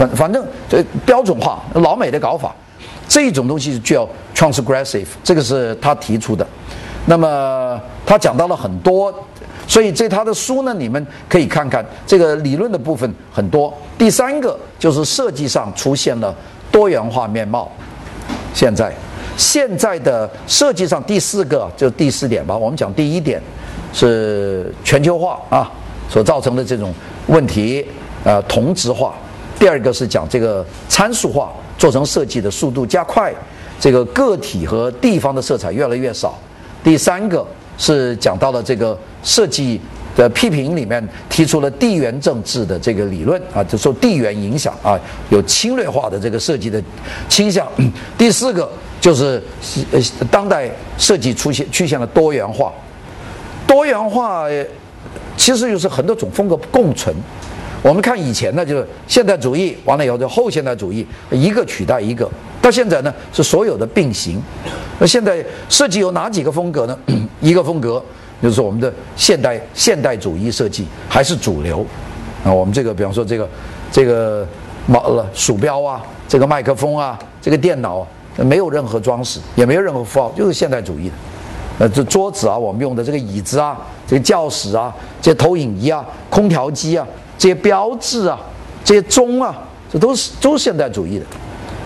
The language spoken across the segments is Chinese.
反反正这标准化老美的搞法，这种东西是叫 transgressive，这个是他提出的。那么他讲到了很多，所以这他的书呢，你们可以看看这个理论的部分很多。第三个就是设计上出现了多元化面貌。现在现在的设计上第四个就是第四点吧，我们讲第一点是全球化啊所造成的这种问题，呃同质化。第二个是讲这个参数化，做成设计的速度加快，这个个体和地方的色彩越来越少。第三个是讲到了这个设计的批评里面提出了地缘政治的这个理论啊，就说地缘影响啊，有侵略化的这个设计的倾向。第四个就是呃当代设计出现出现了多元化，多元化其实就是很多种风格共存。我们看以前呢，就是现代主义完了以后就后现代主义，一个取代一个。到现在呢，是所有的并行。那现在设计有哪几个风格呢？一个风格就是我们的现代现代主义设计还是主流。啊，我们这个比方说这个这个毛了鼠标啊，这个麦克风啊，这个电脑没有任何装饰，也没有任何符号，就是现代主义的。呃，这桌子啊，我们用的这个椅子啊，这个教室啊，这投影仪啊，空调机啊。这些标志啊，这些钟啊，这都是都是现代主义的，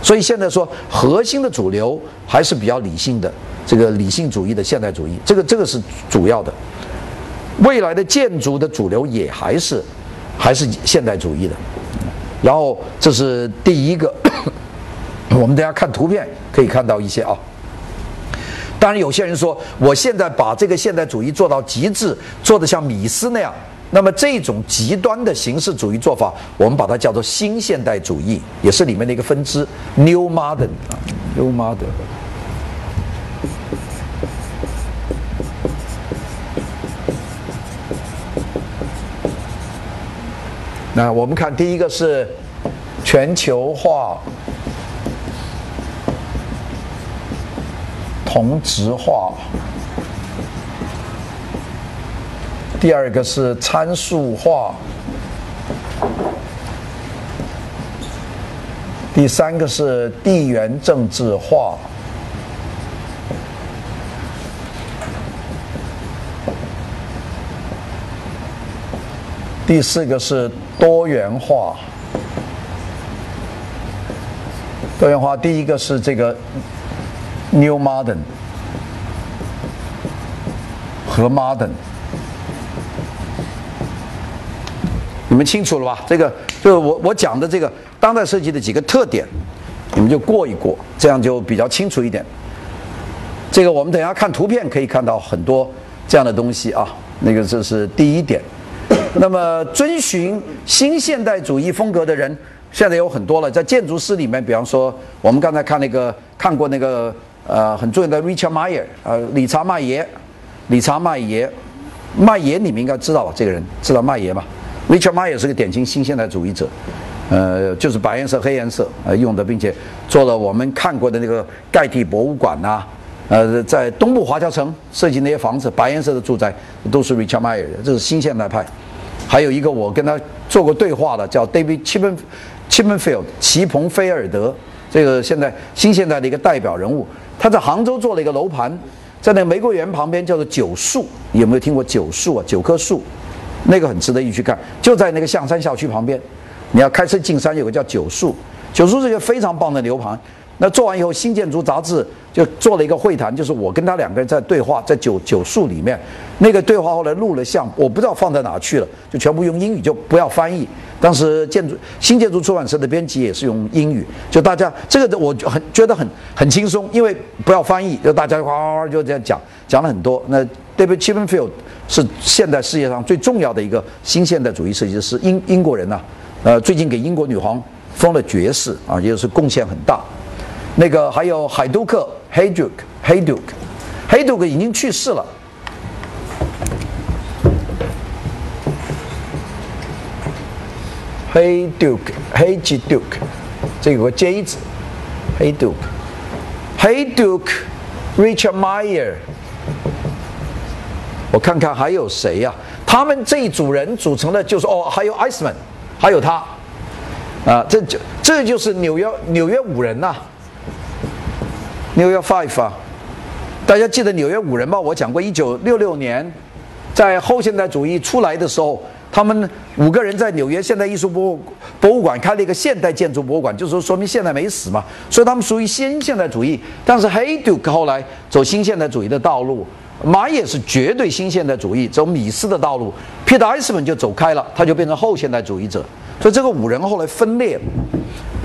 所以现在说核心的主流还是比较理性的，这个理性主义的现代主义，这个这个是主要的。未来的建筑的主流也还是还是现代主义的。然后这是第一个，我们等下看图片可以看到一些啊。当然有些人说，我现在把这个现代主义做到极致，做的像米斯那样。那么这种极端的形式主义做法，我们把它叫做新现代主义，也是里面的一个分支，New Modern 啊，New Modern。那我们看第一个是全球化、同质化。第二个是参数化，第三个是地缘政治化，第四个是多元化。多元化，第一个是这个 New Modern 和 Modern。你们清楚了吧？这个就是我我讲的这个当代设计的几个特点，你们就过一过，这样就比较清楚一点。这个我们等下看图片可以看到很多这样的东西啊。那个这是第一点。那么遵循新现代主义风格的人现在有很多了，在建筑师里面，比方说我们刚才看那个看过那个呃很重要的 Richard Meyer 呃理查麦耶，理查麦耶，麦耶你们应该知道吧？这个人知道麦耶吗？Richard m a y 也是个典型新现代主义者，呃，就是白颜色、黑颜色呃用的，并且做了我们看过的那个盖蒂博物馆呐，呃，在东部华侨城设计那些房子，白颜色的住宅都是 Richard m a y 的，这是新现代派。还有一个我跟他做过对话的，叫 David Chipman Chipmanfield 齐蓬菲尔德，这个现在新现代的一个代表人物。他在杭州做了一个楼盘，在那个玫瑰园旁边叫做九树，有没有听过九树啊？九棵树。那个很值得一去看，就在那个象山校区旁边。你要开车进山，有个叫九树，九树是一个非常棒的牛盘。那做完以后，《新建筑》杂志就做了一个会谈，就是我跟他两个人在对话，在九九树里面。那个对话后来录了像，我不知道放在哪去了，就全部用英语，就不要翻译。当时建筑新建筑出版社的编辑也是用英语，就大家这个我很觉得很很轻松，因为不要翻译，就大家哗哗哗就这样讲，讲了很多。那 David Chippenfield 是现代世界上最重要的一个新现代主义设计师，英英国人呐，呃，最近给英国女皇封了爵士啊，也就是贡献很大。那个还有海杜克 （Hayduk），Hayduk，Hayduk 已经去世了。Hayduk，Hayduk，这有个 J 字，Hayduk，Hayduk，Richard Meyer。我看看还有谁呀？他们这一组人组成的就是哦，还有 Iceman，还有他。啊，这就这就是纽约纽约五人呐，纽约 Five 啊，大家记得纽约五人吗？我讲过，一九六六年，在后现代主义出来的时候，他们五个人在纽约现代艺术博物博物馆开了一个现代建筑博物馆，就是说说明现代没死嘛，所以他们属于新现代主义。但是 Heyduk 后来走新现代主义的道路。马也是绝对新现代主义，走米斯的道路。皮特艾斯本就走开了，他就变成后现代主义者。所以这个五人后来分裂。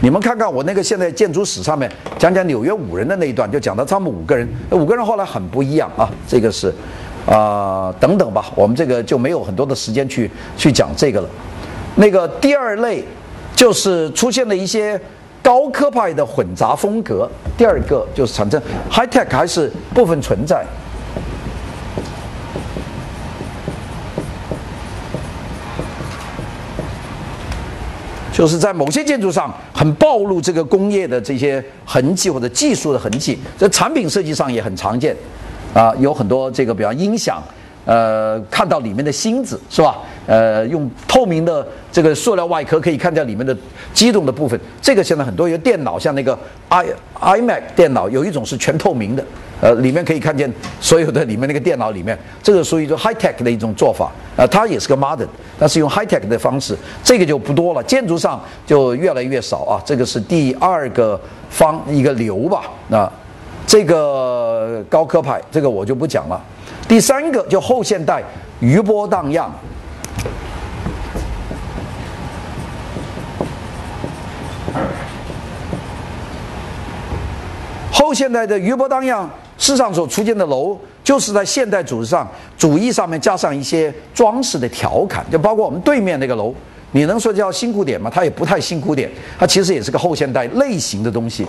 你们看看我那个现代建筑史上面讲讲纽约五人的那一段，就讲到他们五个人。五个人后来很不一样啊，这个是啊等等吧。我们这个就没有很多的时间去去讲这个了。那个第二类就是出现了一些高科派的混杂风格。第二个就是产生 high tech 还是部分存在。就是在某些建筑上很暴露这个工业的这些痕迹或者技术的痕迹，在产品设计上也很常见，啊，有很多这个比方音响，呃，看到里面的芯子是吧？呃，用透明的这个塑料外壳可以看见里面的机动的部分。这个现在很多有电脑，像那个 i iMac 电脑，有一种是全透明的。呃，里面可以看见所有的里面那个电脑里面，这个属于一种 high tech 的一种做法，呃，它也是个 modern，但是用 high tech 的方式，这个就不多了，建筑上就越来越少啊。这个是第二个方一个流吧，那这个高科派，这个我就不讲了。第三个就后现代余波荡漾。后现代的余波荡漾。世上所出现的楼，就是在现代主义上主义上面加上一些装饰的调侃，就包括我们对面那个楼，你能说叫新古典吗？它也不太新古典，它其实也是个后现代类型的东西。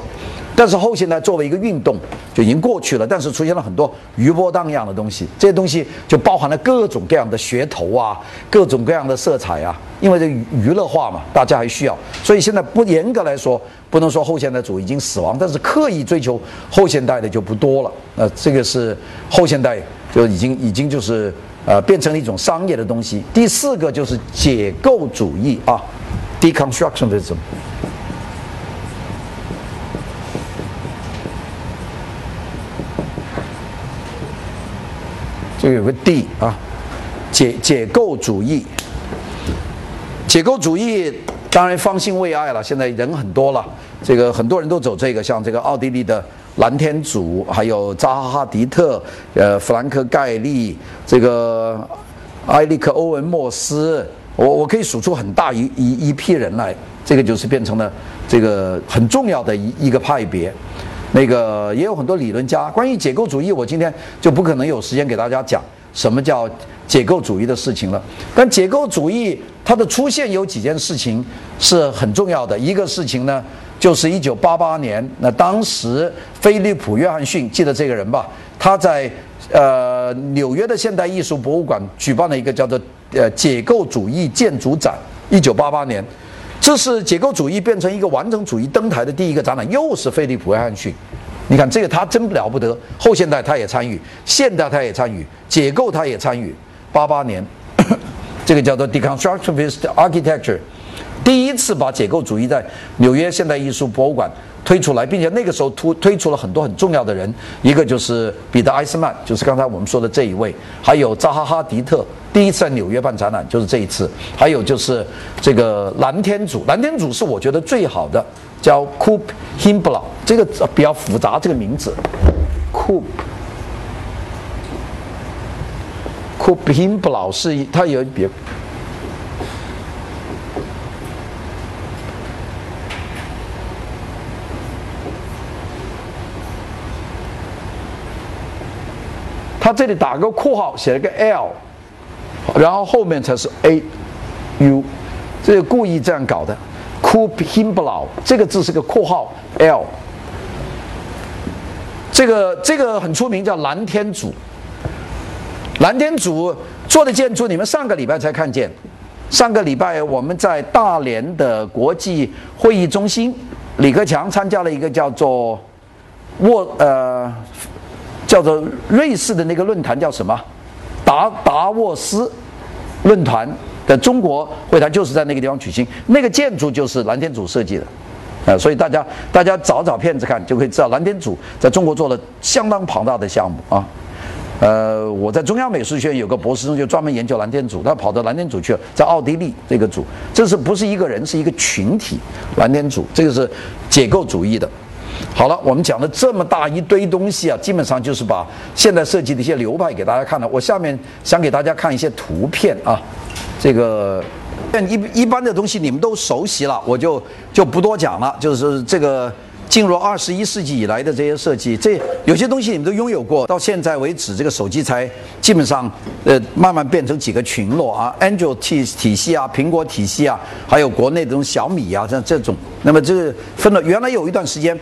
但是后现代作为一个运动就已经过去了，但是出现了很多余波荡漾的东西，这些东西就包含了各种各样的噱头啊，各种各样的色彩啊，因为这娱乐化嘛，大家还需要，所以现在不严格来说，不能说后现代主义已经死亡，但是刻意追求后现代的就不多了。呃，这个是后现代就已经已经就是呃变成了一种商业的东西。第四个就是解构主义啊，deconstructionism。这有个 D 啊，解解构主义，解构主义当然方兴未艾了，现在人很多了，这个很多人都走这个，像这个奥地利的蓝天主，还有扎哈哈迪特，呃，弗兰克盖利，这个埃利克欧文莫斯，我我可以数出很大一一一批人来，这个就是变成了这个很重要的一一个派别。那个也有很多理论家关于解构主义，我今天就不可能有时间给大家讲什么叫解构主义的事情了。但解构主义它的出现有几件事情是很重要的。一个事情呢，就是一九八八年，那当时菲利普·约翰逊记得这个人吧？他在呃纽约的现代艺术博物馆举办了一个叫做呃解构主义建筑展，一九八八年。这是解构主义变成一个完整主义登台的第一个展览，又是菲利普·约翰逊。你看这个他真了不得，后现代他也参与，现代他也参与，解构他也参与。八八年，这个叫做 Deconstructivist Architecture，第一次把解构主义在纽约现代艺术博物馆。推出来，并且那个时候推推出了很多很重要的人，一个就是彼得·艾斯曼，就是刚才我们说的这一位，还有扎哈哈迪特，第一次在纽约办展览就是这一次，还有就是这个蓝天主，蓝天主是我觉得最好的，叫 Coop h i m b l a 这个比较复杂这个名字，Coop Coop Himblau 是他有别。他这里打个括号，写了个 L，然后后面才是 A U，这是故意这样搞的。Coop Himblau 这个字是个括号 L，这个这个很出名，叫蓝天组。蓝天组做的建筑，你们上个礼拜才看见。上个礼拜我们在大连的国际会议中心，李克强参加了一个叫做沃呃。叫做瑞士的那个论坛叫什么？达达沃斯论坛的中国会谈就是在那个地方举行，那个建筑就是蓝天组设计的，呃，所以大家大家找找片子看就可以知道，蓝天组在中国做了相当庞大的项目啊。呃，我在中央美术学院有个博士生就专门研究蓝天组，他跑到蓝天组去了，在奥地利这个组，这是不是一个人，是一个群体？蓝天组这个是解构主义的。好了，我们讲了这么大一堆东西啊，基本上就是把现代设计的一些流派给大家看了。我下面想给大家看一些图片啊，这个一一般的东西你们都熟悉了，我就就不多讲了，就是这个。进入二十一世纪以来的这些设计，这有些东西你们都拥有过。到现在为止，这个手机才基本上呃慢慢变成几个群落啊，Android 体体系啊，苹果体系啊，还有国内这种小米啊，像这种。那么这个分了，原来有一段时间，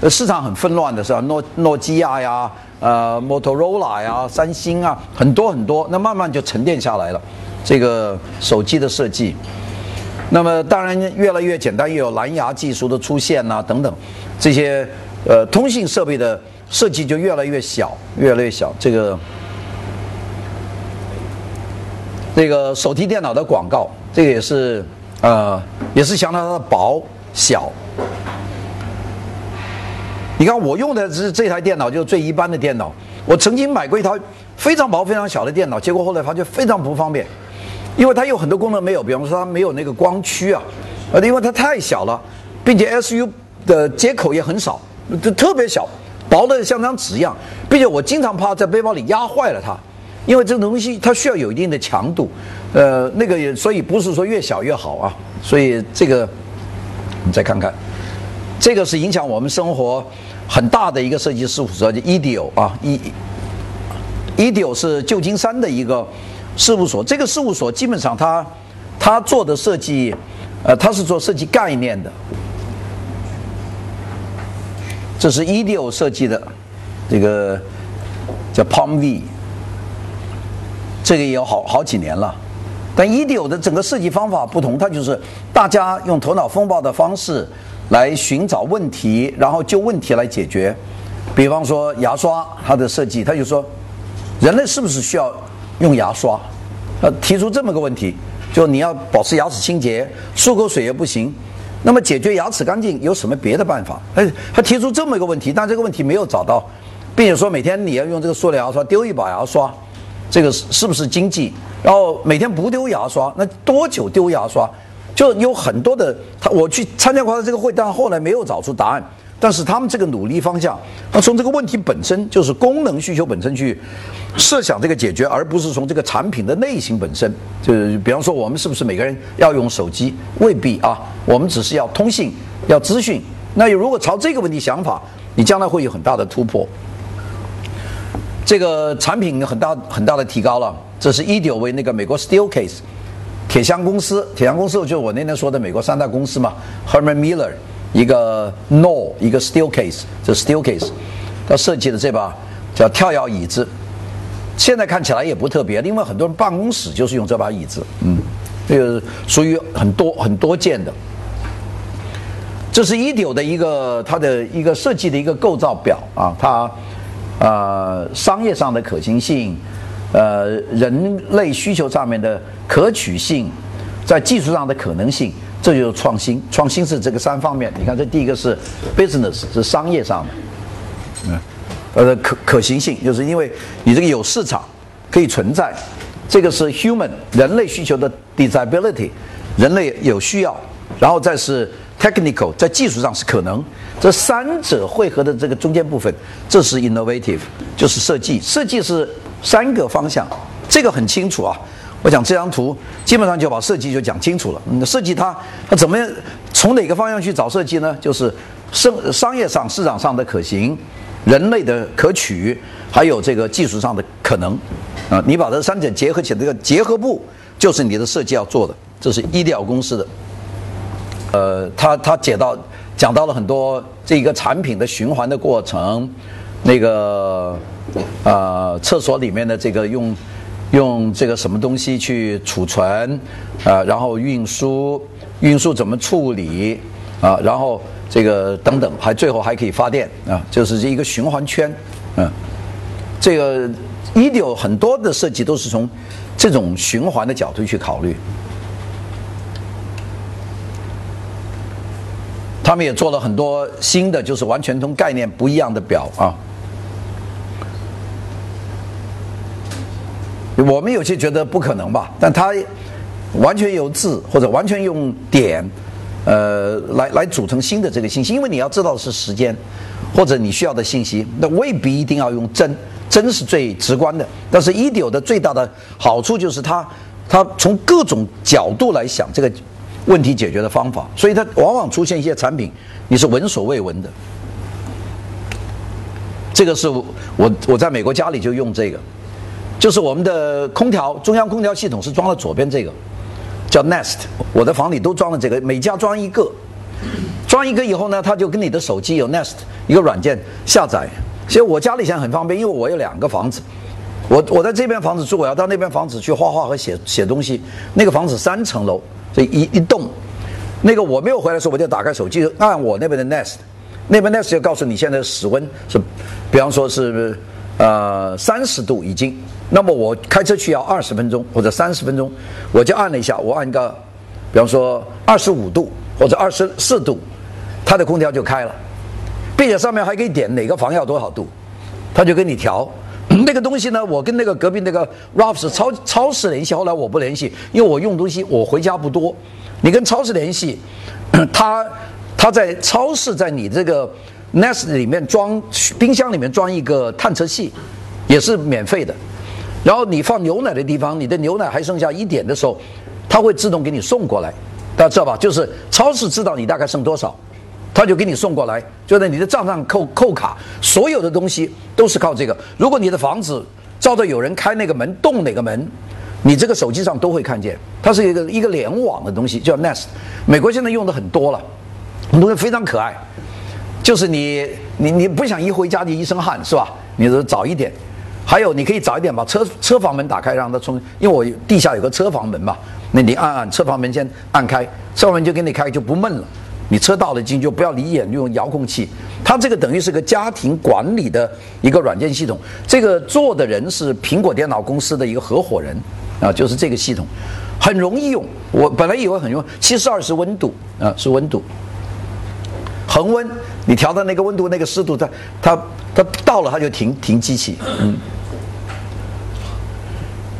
呃市场很纷乱的是吧？诺诺基亚呀，呃，Motorola 呀，三星啊，很多很多。那慢慢就沉淀下来了，这个手机的设计。那么当然越来越简单，又有蓝牙技术的出现呐，等等。这些呃通信设备的设计就越来越小，越来越小。这个这个手提电脑的广告，这个也是呃也是相当的薄小。你看我用的是这台电脑，就是最一般的电脑。我曾经买过一台非常薄、非常小的电脑，结果后来发现非常不方便，因为它有很多功能没有，比方说它没有那个光驱啊，呃，因为它太小了，并且 SU。的接口也很少，就特别小，薄的像张纸一样，并且我经常怕在背包里压坏了它，因为这个东西它需要有一定的强度，呃，那个也所以不是说越小越好啊，所以这个，你再看看，这个是影响我们生活很大的一个设计事务所，叫 EDIO 啊，E，EDIO 是旧金山的一个事务所，这个事务所基本上它它做的设计，呃，它是做设计概念的。这是 e d o 设计的，这个叫 Palm V，这个也有好好几年了。但 e d o 的整个设计方法不同，它就是大家用头脑风暴的方式来寻找问题，然后就问题来解决。比方说牙刷，它的设计，它就说人类是不是需要用牙刷？呃，提出这么个问题，就你要保持牙齿清洁，漱口水也不行。那么解决牙齿干净有什么别的办法？哎，他提出这么一个问题，但这个问题没有找到，并且说每天你要用这个塑料牙刷丢一把牙刷，这个是是不是经济？然后每天不丢牙刷，那多久丢牙刷？就有很多的他，我去参加过他这个会，但后来没有找出答案。但是他们这个努力方向，那从这个问题本身就是功能需求本身去设想这个解决，而不是从这个产品的类型本身。就是比方说，我们是不是每个人要用手机？未必啊，我们只是要通信、要资讯。那如果朝这个问题想法，你将来会有很大的突破。这个产品很大很大的提高了。这是一九为那个美国 Steelcase 铁箱公司，铁箱公司就我那天说的美国三大公司嘛，Herman Miller。一个 Nor，一个 Steel Case，这 Steel Case，他设计的这把叫跳跃椅子，现在看起来也不特别，因为很多人办公室就是用这把椅子，嗯，这个属于很多很多见的。这是 e d o 的一个它的一个设计的一个构造表啊，它呃商业上的可行性，呃人类需求上面的可取性，在技术上的可能性。这就是创新，创新是这个三方面。你看，这第一个是 business，是商业上的，嗯，呃，可可行性，就是因为你这个有市场可以存在。这个是 human，人类需求的 desirability，人类有需要，然后再是 technical，在技术上是可能。这三者汇合的这个中间部分，这是 innovative，就是设计。设计是三个方向，这个很清楚啊。我讲这张图，基本上就把设计就讲清楚了。嗯，设计它它怎么样？从哪个方向去找设计呢？就是商商业上、市场上的可行，人类的可取，还有这个技术上的可能。啊，你把这三者结合起来，这个结合部就是你的设计要做的。这是医疗公司的。呃，他他解到讲到了很多这一个产品的循环的过程，那个啊，厕所里面的这个用。用这个什么东西去储存，啊，然后运输，运输怎么处理，啊，然后这个等等，还最后还可以发电，啊，就是这一个循环圈，嗯，这个 Edo 很多的设计都是从这种循环的角度去考虑。他们也做了很多新的，就是完全同概念不一样的表啊。我们有些觉得不可能吧，但它完全由字或者完全用点，呃，来来组成新的这个信息。因为你要知道的是时间，或者你需要的信息，那未必一定要用针，针是最直观的。但是 IDEO 的最大的好处就是它，它从各种角度来想这个问题解决的方法，所以它往往出现一些产品你是闻所未闻的。这个是我我在美国家里就用这个。就是我们的空调，中央空调系统是装了左边这个，叫 Nest。我的房里都装了这个，每家装一个。装一个以后呢，它就跟你的手机有 Nest 一个软件下载。其实我家里现在很方便，因为我有两个房子。我我在这边房子住，我要到那边房子去画画和写写东西。那个房子三层楼，所以一一栋。那个我没有回来的时候，我就打开手机按我那边的 Nest，那边 Nest 就告诉你现在的室温是，比方说是呃三十度已经。那么我开车去要二十分钟或者三十分钟，我就按了一下，我按个，比方说二十五度或者二十四度，它的空调就开了，并且上面还可以点哪个房要多少度，它就给你调。那个东西呢，我跟那个隔壁那个 Ralphs 超超市联系，后来我不联系，因为我用东西我回家不多。你跟超市联系，他他在超市在你这个 Nest 里面装冰箱里面装一个探测器，也是免费的。然后你放牛奶的地方，你的牛奶还剩下一点的时候，它会自动给你送过来，大家知道吧？就是超市知道你大概剩多少，它就给你送过来，就在你的账上扣扣卡。所有的东西都是靠这个。如果你的房子照着有人开那个门动哪个门，你这个手机上都会看见。它是一个一个联网的东西，叫 Nest。美国现在用的很多了，东西非常可爱。就是你你你不想一回家就一身汗是吧？你就早一点。还有，你可以早一点把车车房门打开，让它冲。因为我地下有个车房门嘛，那你按按车房门先按开，车房门就给你开，就不闷了。你车到了进就不要离眼，用遥控器。它这个等于是个家庭管理的一个软件系统。这个做的人是苹果电脑公司的一个合伙人啊，就是这个系统，很容易用。我本来以为很用，七十二是温度啊，是温度。恒温，你调到那个温度、那个湿度，它它它到了，它就停停机器，嗯。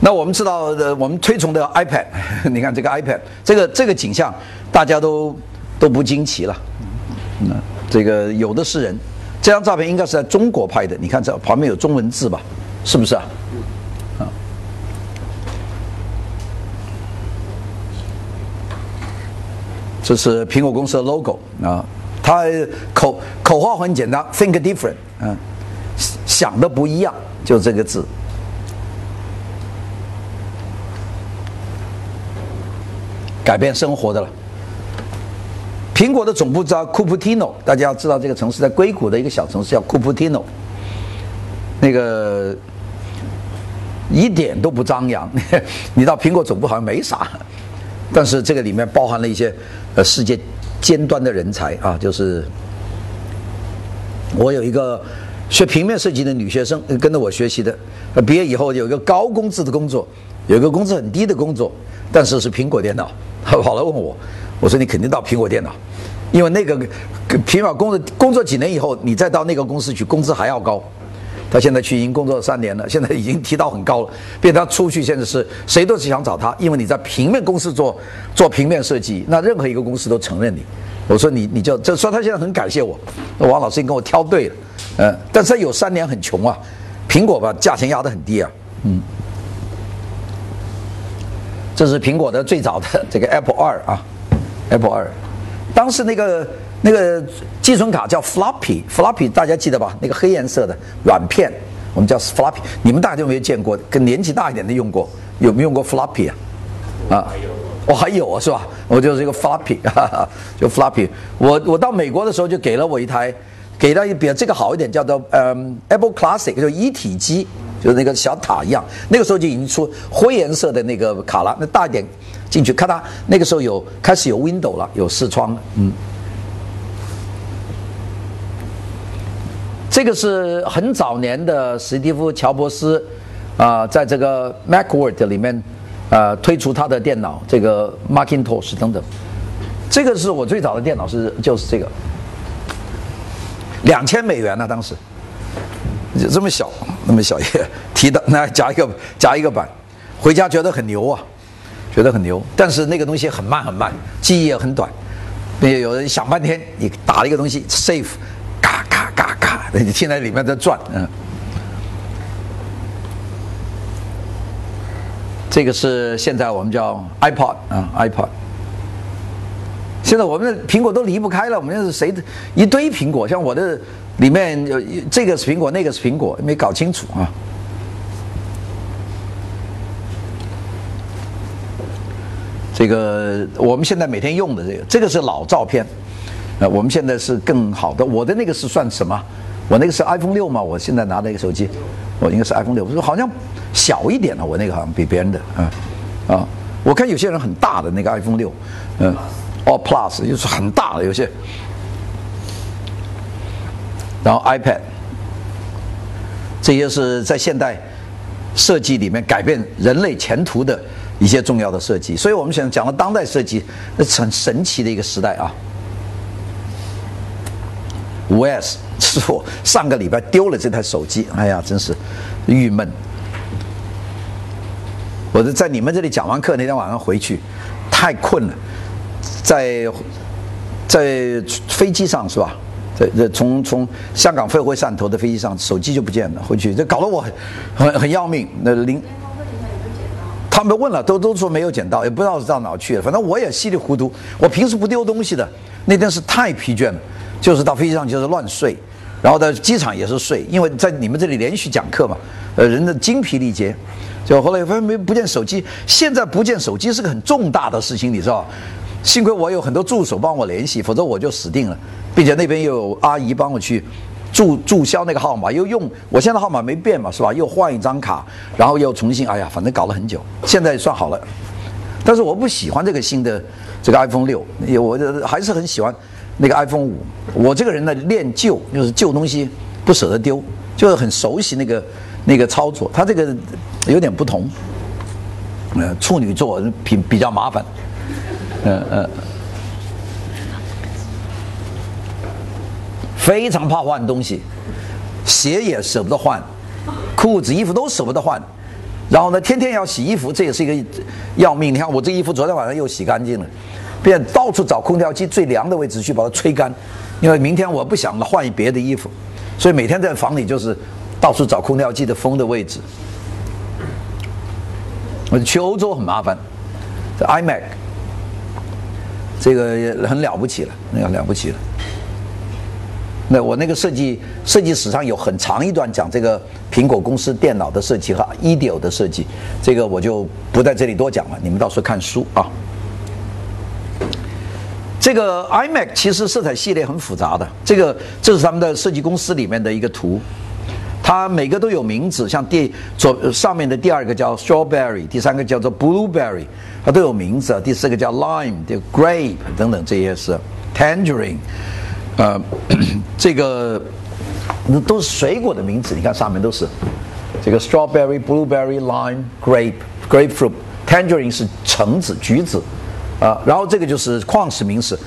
那我们知道，呃，我们推崇的 iPad，你看这个 iPad，这个这个景象，大家都都不惊奇了。那这个有的是人，这张照片应该是在中国拍的。你看这旁边有中文字吧？是不是啊？啊，这是苹果公司的 logo 啊。它口口号很简单，Think different，嗯，想的不一样，就这个字。改变生活的了。苹果的总部在库普蒂诺，大家要知道这个城市在硅谷的一个小城市叫库普蒂诺，那个一点都不张扬。你到苹果总部好像没啥，但是这个里面包含了一些呃世界尖端的人才啊，就是我有一个学平面设计的女学生跟着我学习的，毕业以后有一个高工资的工作，有一个工资很低的工作，但是是苹果电脑。他跑来问我，我说你肯定到苹果电脑，因为那个苹果工作工作几年以后，你再到那个公司去，工资还要高。他现在去已经工作三年了，现在已经提到很高了。变他出去现在是谁都是想找他，因为你在平面公司做做平面设计，那任何一个公司都承认你。我说你你就就说他现在很感谢我，王老师你跟我挑对了，嗯，但是他有三年很穷啊，苹果吧价钱压得很低啊，嗯。这是苹果的最早的这个 Apple 二啊，Apple 二，当时那个那个寄存卡叫 Floppy，Floppy 大家记得吧？那个黑颜色的软片，我们叫 Floppy。你们大家有没有见过？跟年纪大一点的用过，有没有用过 Floppy 啊？啊，我还有啊，是吧？我就是一个 Floppy，就 Floppy。我我到美国的时候就给了我一台，给了一比这个好一点，叫做嗯 Apple Classic，就一体机。就是那个小塔一样，那个时候就已经出灰颜色的那个卡了。那大一点进去，咔嗒那个时候有开始有 window 了，有视窗了。嗯，这个是很早年的史蒂夫乔布斯啊，在这个 Macworld 里面啊推出他的电脑，这个 Macintosh 等等。这个是我最早的电脑是就是这个，两千美元呢，当时。就这么小，那么小 一个提的，那夹一个夹一个板，回家觉得很牛啊，觉得很牛，但是那个东西很慢很慢，记忆也很短，并且有人想半天，你打了一个东西 save，嘎嘎嘎嘎，你现在里面在转，嗯。这个是现在我们叫 iPod 啊，iPod。现在我们的苹果都离不开了，我们是谁的一堆苹果？像我的里面有这个是苹果，那个是苹果，没搞清楚啊。这个我们现在每天用的这个，这个是老照片，呃，我们现在是更好的。我的那个是算什么？我那个是 iPhone 六嘛？我现在拿的一个手机，我应该是 iPhone 六，我说好像。小一点的，我那个好像比别人的，嗯，啊，我看有些人很大的那个 iPhone 六，嗯，哦 Plus 又是很大的有些，然后 iPad，这些是在现代设计里面改变人类前途的一些重要的设计，所以我们现在讲到当代设计，那很神奇的一个时代啊。五 S 是我上个礼拜丢了这台手机，哎呀，真是郁闷。我是在你们这里讲完课那天晚上回去，太困了，在在飞机上是吧？在在从从香港飞回汕头的飞机上，手机就不见了。回去这搞得我很很很要命。那零，他们问了，都都说没有捡到，也不知道是到哪去了。反正我也稀里糊涂。我平时不丢东西的，那天是太疲倦了，就是到飞机上就是乱睡，然后在机场也是睡，因为在你们这里连续讲课嘛，呃，人的精疲力竭。就后来发现没不见手机，现在不见手机是个很重大的事情，你知道？幸亏我有很多助手帮我联系，否则我就死定了，并且那边又有阿姨帮我去注注销那个号码，又用我现在号码没变嘛，是吧？又换一张卡，然后又重新，哎呀，反正搞了很久，现在算好了。但是我不喜欢这个新的这个 iPhone 六，我还是很喜欢那个 iPhone 五。我这个人呢，恋旧就是旧东西不舍得丢，就是很熟悉那个那个操作，它这个。有点不同，呃，处女座比比较麻烦，嗯嗯，非常怕换东西，鞋也舍不得换，裤子衣服都舍不得换，然后呢，天天要洗衣服，这也是一个要命。你看我这衣服昨天晚上又洗干净了，便到处找空调机最凉的位置去把它吹干，因为明天我不想换别的衣服，所以每天在房里就是到处找空调机的风的位置。我去欧洲很麻烦，这 iMac，这个很了不起了，那个了不起了。那我那个设计设计史上有很长一段讲这个苹果公司电脑的设计和 IDEO 的设计，这个我就不在这里多讲了，你们到时候看书啊。这个 iMac 其实色彩系列很复杂的，这个这是他们的设计公司里面的一个图。它每个都有名字，像第左上面的第二个叫 strawberry，第三个叫做 blueberry，它都有名字。第四个叫 lime，叫 grape 等等，这些是 tangerine，呃，这个那都是水果的名字。你看上面都是这个 strawberry、blueberry、lime、grape、grapefruit，tangerine 是橙子、橘子，啊，然后这个就是矿石名词，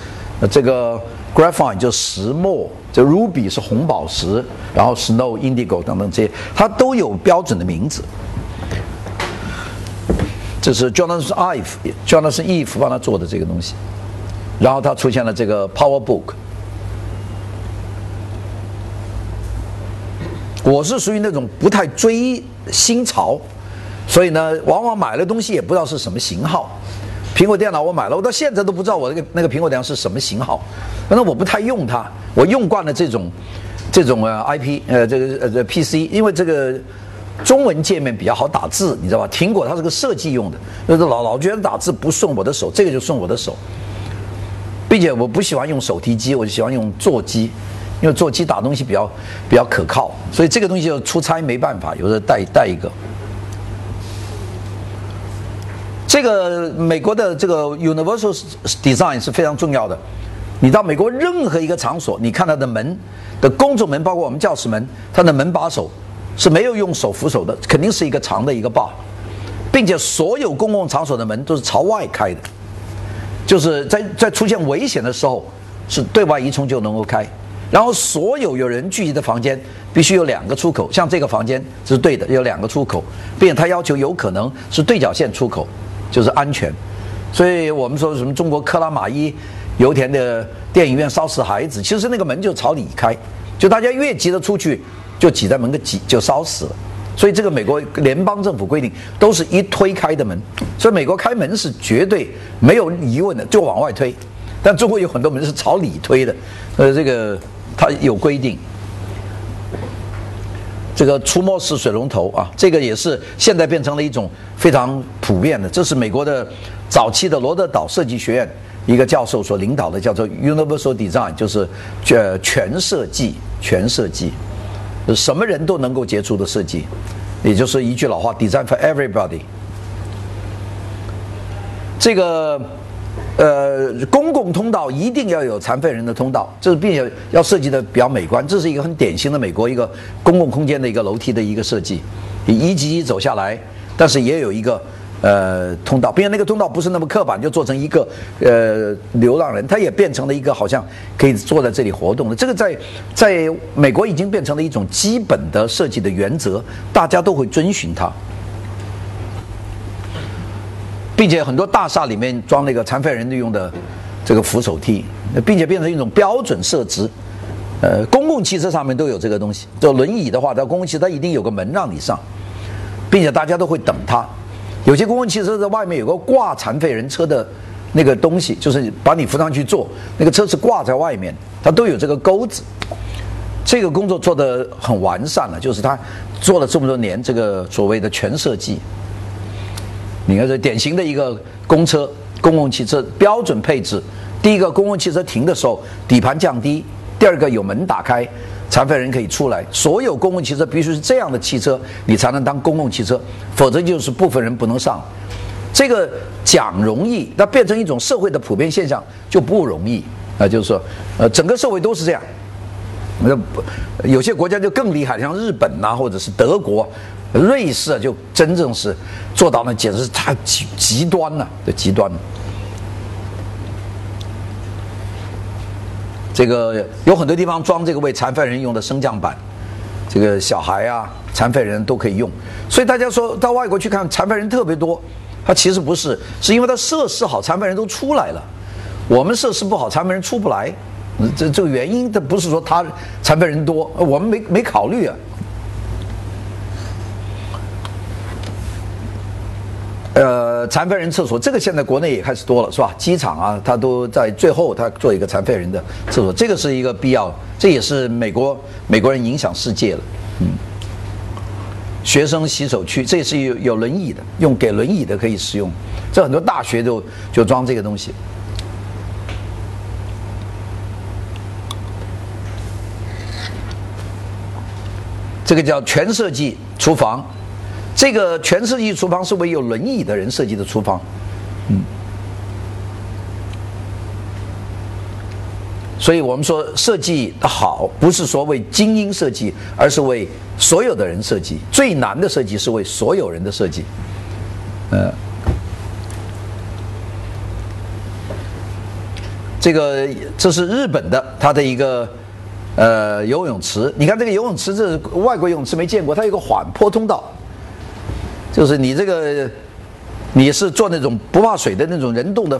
这个。Graphite 就石墨，这 Ruby 是红宝石，然后 Snow、Indigo 等等这些，它都有标准的名字。这是 Jonathan Ive，Jonathan Ive 帮他做的这个东西，然后他出现了这个 PowerBook。我是属于那种不太追新潮，所以呢，往往买了东西也不知道是什么型号。苹果电脑我买了，我到现在都不知道我那个那个苹果电脑是什么型号，反正我不太用它，我用惯了这种这种呃 IP 呃这个呃这 PC，因为这个中文界面比较好打字，你知道吧？苹果它是个设计用的，就是老老觉得打字不顺我的手，这个就顺我的手，并且我不喜欢用手提机，我就喜欢用座机，因为座机打东西比较比较可靠，所以这个东西就出差没办法，有的带带一个。这个美国的这个 Universal Design 是非常重要的。你到美国任何一个场所，你看它的门的公众门，包括我们教室门，它的门把手是没有用手扶手的，肯定是一个长的一个把，并且所有公共场所的门都是朝外开的。就是在在出现危险的时候，是对外一冲就能够开。然后所有有人聚集的房间必须有两个出口，像这个房间是对的，有两个出口，并且他要求有可能是对角线出口，就是安全。所以我们说什么中国克拉玛依油田的电影院烧死孩子，其实那个门就朝里开，就大家越急着出去，就挤在门口挤就烧死了。所以这个美国联邦政府规定都是一推开的门，所以美国开门是绝对没有疑问的，就往外推。但中国有很多门是朝里推的，呃，这个它有规定。这个出没式水龙头啊，这个也是现在变成了一种非常普遍的。这是美国的早期的罗德岛设计学院一个教授所领导的，叫做 Universal Design，就是全全设计，全设计。什么人都能够接触的设计，也就是一句老话：“Design for everybody。”这个呃，公共通道一定要有残废人的通道，这是并且要设计的比较美观。这是一个很典型的美国一个公共空间的一个楼梯的一个设计，一级级走下来，但是也有一个。呃，通道，并且那个通道不是那么刻板，就做成一个呃流浪人，他也变成了一个好像可以坐在这里活动的。这个在在美国已经变成了一种基本的设计的原则，大家都会遵循它，并且很多大厦里面装那个残废人用的这个扶手梯，并且变成一种标准设置。呃，公共汽车上面都有这个东西。坐轮椅的话，在公共汽车它一定有个门让你上，并且大家都会等它。有些公共汽车在外面有个挂残废人车的那个东西，就是把你扶上去坐，那个车是挂在外面，它都有这个钩子。这个工作做得很完善了，就是他做了这么多年这个所谓的全设计。你看这典型的一个公车、公共汽车标准配置：第一个，公共汽车停的时候底盘降低；第二个，有门打开。残废人可以出来，所有公共汽车必须是这样的汽车，你才能当公共汽车，否则就是部分人不能上。这个讲容易，那变成一种社会的普遍现象就不容易啊。就是说，呃，整个社会都是这样。那有些国家就更厉害，像日本呐，或者是德国、瑞士啊，就真正是做到那简直是太极极端了，的极端。这个有很多地方装这个为残废人用的升降板，这个小孩啊、残废人都可以用。所以大家说到外国去看残废人特别多，他其实不是，是因为他设施好，残废人都出来了。我们设施不好，残废人出不来。这这个原因，他不是说他残废人多，我们没没考虑啊。呃，残废人厕所这个现在国内也开始多了，是吧？机场啊，他都在最后他做一个残废人的厕所，这个是一个必要，这也是美国美国人影响世界了。嗯，学生洗手区，这也是有有轮椅的，用给轮椅的可以使用，这很多大学都就装这个东西。这个叫全设计厨房。这个全设计厨房是为有轮椅的人设计的厨房，嗯，所以我们说设计的好，不是说为精英设计，而是为所有的人设计。最难的设计是为所有人的设计，呃，这个这是日本的，它的一个呃游泳池。你看这个游泳池，这是外国游泳池没见过，它有个缓坡通道。就是你这个，你是做那种不怕水的那种人动的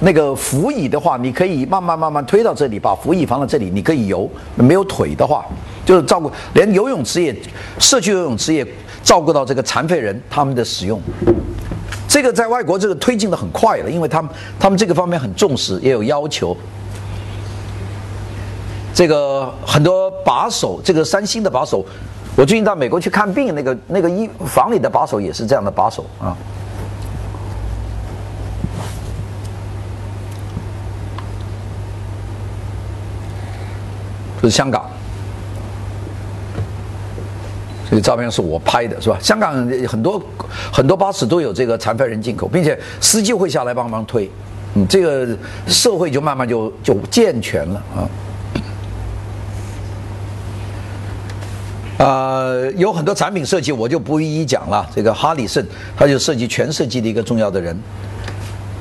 那个扶椅的话，你可以慢慢慢慢推到这里，把扶椅放到这里，你可以游。没有腿的话，就是照顾连游泳池也社区游泳池也照顾到这个残废人他们的使用。这个在外国这个推进的很快了，因为他们他们这个方面很重视，也有要求。这个很多把手，这个三星的把手。我最近到美国去看病，那个那个医房里的把手也是这样的把手啊。这是香港，这个照片是我拍的，是吧？香港很多很多巴士都有这个残废人进口，并且司机会下来帮忙推，嗯，这个社会就慢慢就就健全了啊。呃，有很多产品设计，我就不一一讲了。这个哈里逊，他就设计全设计的一个重要的人。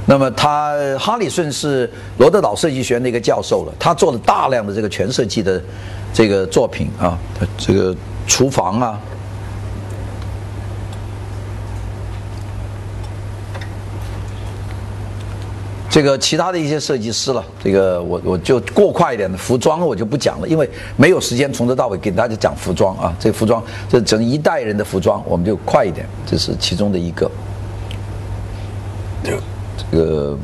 那么他哈里逊是罗德岛设计学院的一个教授了，他做了大量的这个全设计的这个作品啊，这个厨房啊。这个其他的一些设计师了，这个我我就过快一点的服装我就不讲了，因为没有时间从头到尾给大家讲服装啊。这服装这整一代人的服装，我们就快一点，这是其中的一个。这个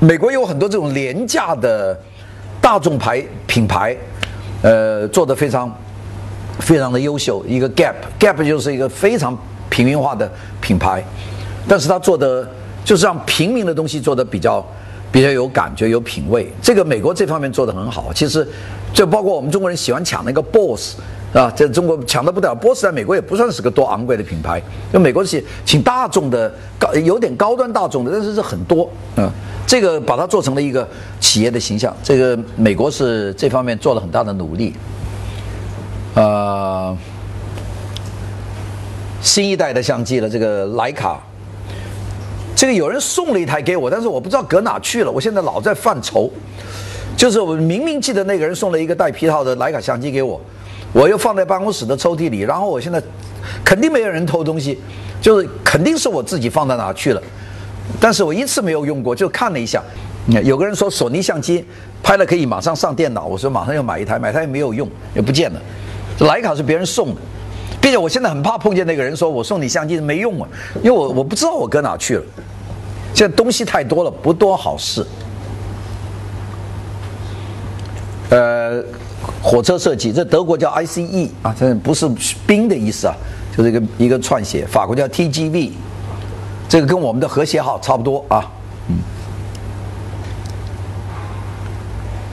美国有很多这种廉价的大众牌品牌，呃，做的非常非常的优秀。一个 Gap，Gap 就是一个非常平民化的品牌，但是它做的。就是让平民的东西做的比较比较有感觉、有品味。这个美国这方面做的很好。其实，就包括我们中国人喜欢抢那个 BOSS 啊，在中国抢的不得了。BOSS 在美国也不算是个多昂贵的品牌。就美国是请大众的高，有点高端大众的，但是是很多。嗯，这个把它做成了一个企业的形象。这个美国是这方面做了很大的努力。呃，新一代的相机了，这个徕卡。这个有人送了一台给我，但是我不知道搁哪去了。我现在老在犯愁，就是我明明记得那个人送了一个带皮套的徕卡相机给我，我又放在办公室的抽屉里，然后我现在肯定没有人偷东西，就是肯定是我自己放到哪去了。但是我一次没有用过，就看了一下。你看，有个人说索尼相机拍了可以马上上电脑，我说马上要买一台，买台也没有用，也不见了。徕卡是别人送的，并且我现在很怕碰见那个人说我送你相机没用啊，因为我我不知道我搁哪去了。现在东西太多了，不多好事。呃，火车设计，这德国叫 ICE 啊，这不是冰的意思啊，就是一个一个串写。法国叫 TGV，这个跟我们的和谐号差不多啊。嗯。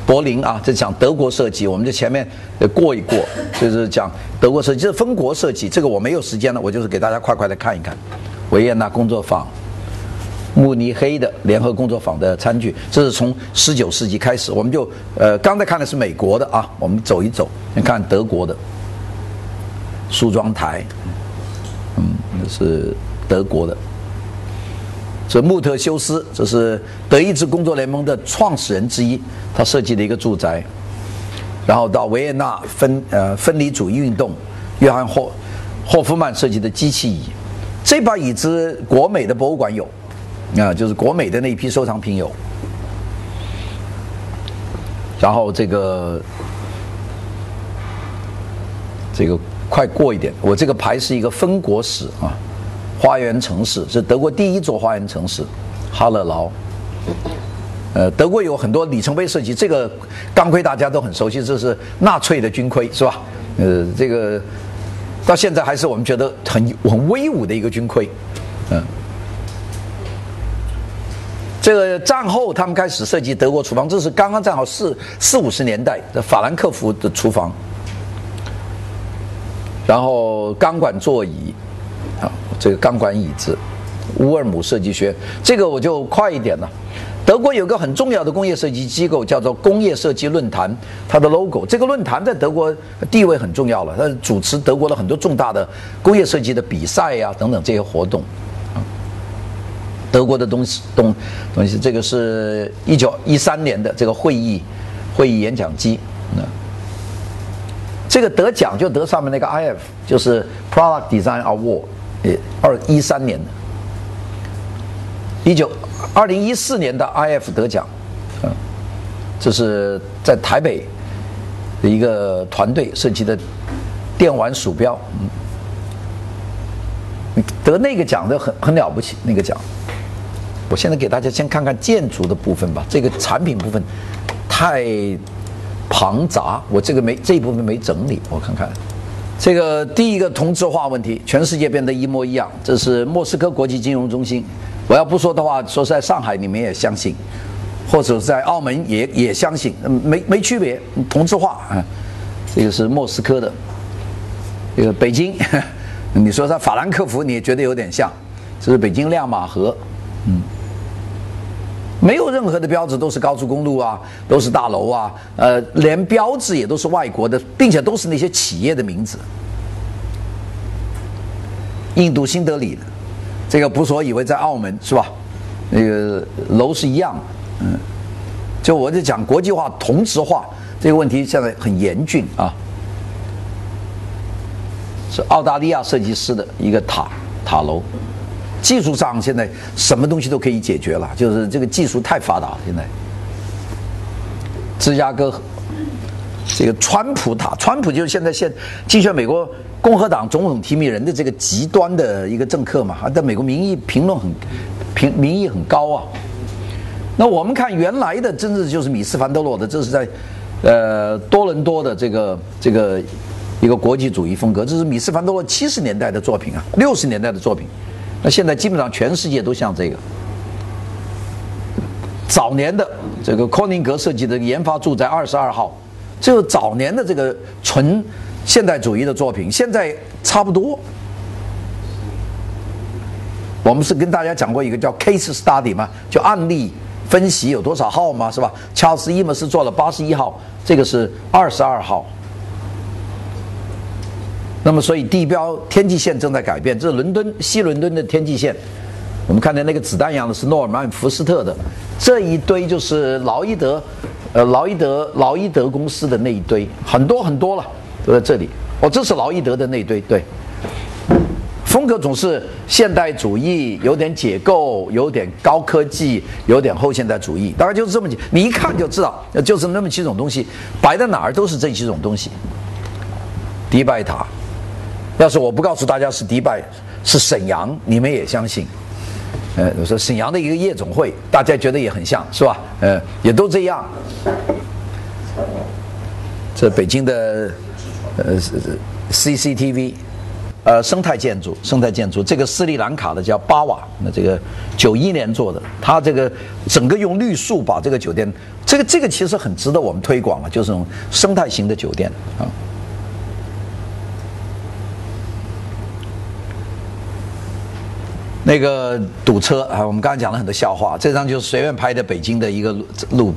柏林啊，这讲德国设计，我们就前面过一过，就是讲德国设计，这是分国设计。这个我没有时间了，我就是给大家快快的看一看。维也纳工作坊。慕尼黑的联合工作坊的餐具，这是从十九世纪开始，我们就呃刚才看的是美国的啊，我们走一走，你看德国的梳妆台，嗯，那是德国的。是穆特修斯，这是德意志工作联盟的创始人之一，他设计的一个住宅。然后到维也纳分呃分离主义运动，约翰霍霍夫曼设计的机器椅，这把椅子国美的博物馆有。啊，就是国美的那一批收藏品有，然后这个这个快过一点，我这个牌是一个分国史啊，花园城市是德国第一座花园城市，哈勒劳。呃，德国有很多里程碑设计，这个钢盔大家都很熟悉，这是纳粹的军盔是吧？呃，这个到现在还是我们觉得很很威武的一个军盔，嗯。这个战后，他们开始设计德国厨房，这是刚刚战后四四五十年代的法兰克福的厨房。然后钢管座椅，这个钢管椅子，乌尔姆设计学，这个我就快一点了。德国有个很重要的工业设计机构，叫做工业设计论坛，它的 logo，这个论坛在德国地位很重要了，它主持德国的很多重大的工业设计的比赛呀等等这些活动。德国的东西东东西，这个是一九一三年的这个会议会议演讲机，那这个得奖就得上面那个 IF，就是 Product Design Award，二一三年的，一九二零一四年的 IF 得奖，嗯，这是在台北的一个团队设计的电玩鼠标，嗯，得那个奖的很很了不起，那个奖。我现在给大家先看看建筑的部分吧，这个产品部分太庞杂，我这个没这一部分没整理。我看看，这个第一个同质化问题，全世界变得一模一样。这是莫斯科国际金融中心，我要不说的话，说在上海你们也相信，或者在澳门也也相信，没没区别，同质化啊。这个是莫斯科的，这个北京，你说在法兰克福，你也觉得有点像，这是北京亮马河。嗯，没有任何的标志都是高速公路啊，都是大楼啊，呃，连标志也都是外国的，并且都是那些企业的名字。印度新德里，这个不说以为在澳门是吧？那个楼是一样，嗯，就我就讲国际化、同质化这个问题现在很严峻啊。是澳大利亚设计师的一个塔塔楼，技术上现在什么东西都可以解决了，就是这个技术太发达了。现在，芝加哥这个川普塔，川普就是现在现竞选美国共和党总统提名人的这个极端的一个政客嘛，在美国民意评论很评民意很高啊。那我们看原来的，真的就是米斯凡德洛的，这是在呃多伦多的这个这个。一个国际主义风格，这是米斯凡德洛七十年代的作品啊，六十年代的作品。那现在基本上全世界都像这个。早年的这个柯宁格设计的研发住宅二十二号，就早年的这个纯现代主义的作品，现在差不多。我们是跟大家讲过一个叫 case study 嘛，就案例分析有多少号嘛，是吧？乔尔斯·伊姆斯做了八十一号，这个是二十二号。那么，所以地标天际线正在改变。这是伦敦西伦敦的天际线。我们看见那个子弹一样的是诺尔曼福斯特的，这一堆就是劳伊德，呃，劳伊德劳伊德公司的那一堆，很多很多了，都在这里。哦，这是劳伊德的那一堆，对。风格总是现代主义，有点解构，有点高科技，有点后现代主义，大概就是这么几。你一看就知道，就是那么几种东西，摆在哪儿都是这几种东西。迪拜塔。要是我不告诉大家是迪拜，是沈阳，你们也相信。呃，我说沈阳的一个夜总会，大家觉得也很像是吧？呃，也都这样。这北京的呃 CCTV，呃生态建筑，生态建筑，这个斯里兰卡的叫巴瓦，那这个九一年做的，它这个整个用绿树把这个酒店，这个这个其实很值得我们推广啊，就是这种生态型的酒店啊。那个堵车啊，我们刚才讲了很多笑话。这张就是随便拍的北京的一个路路。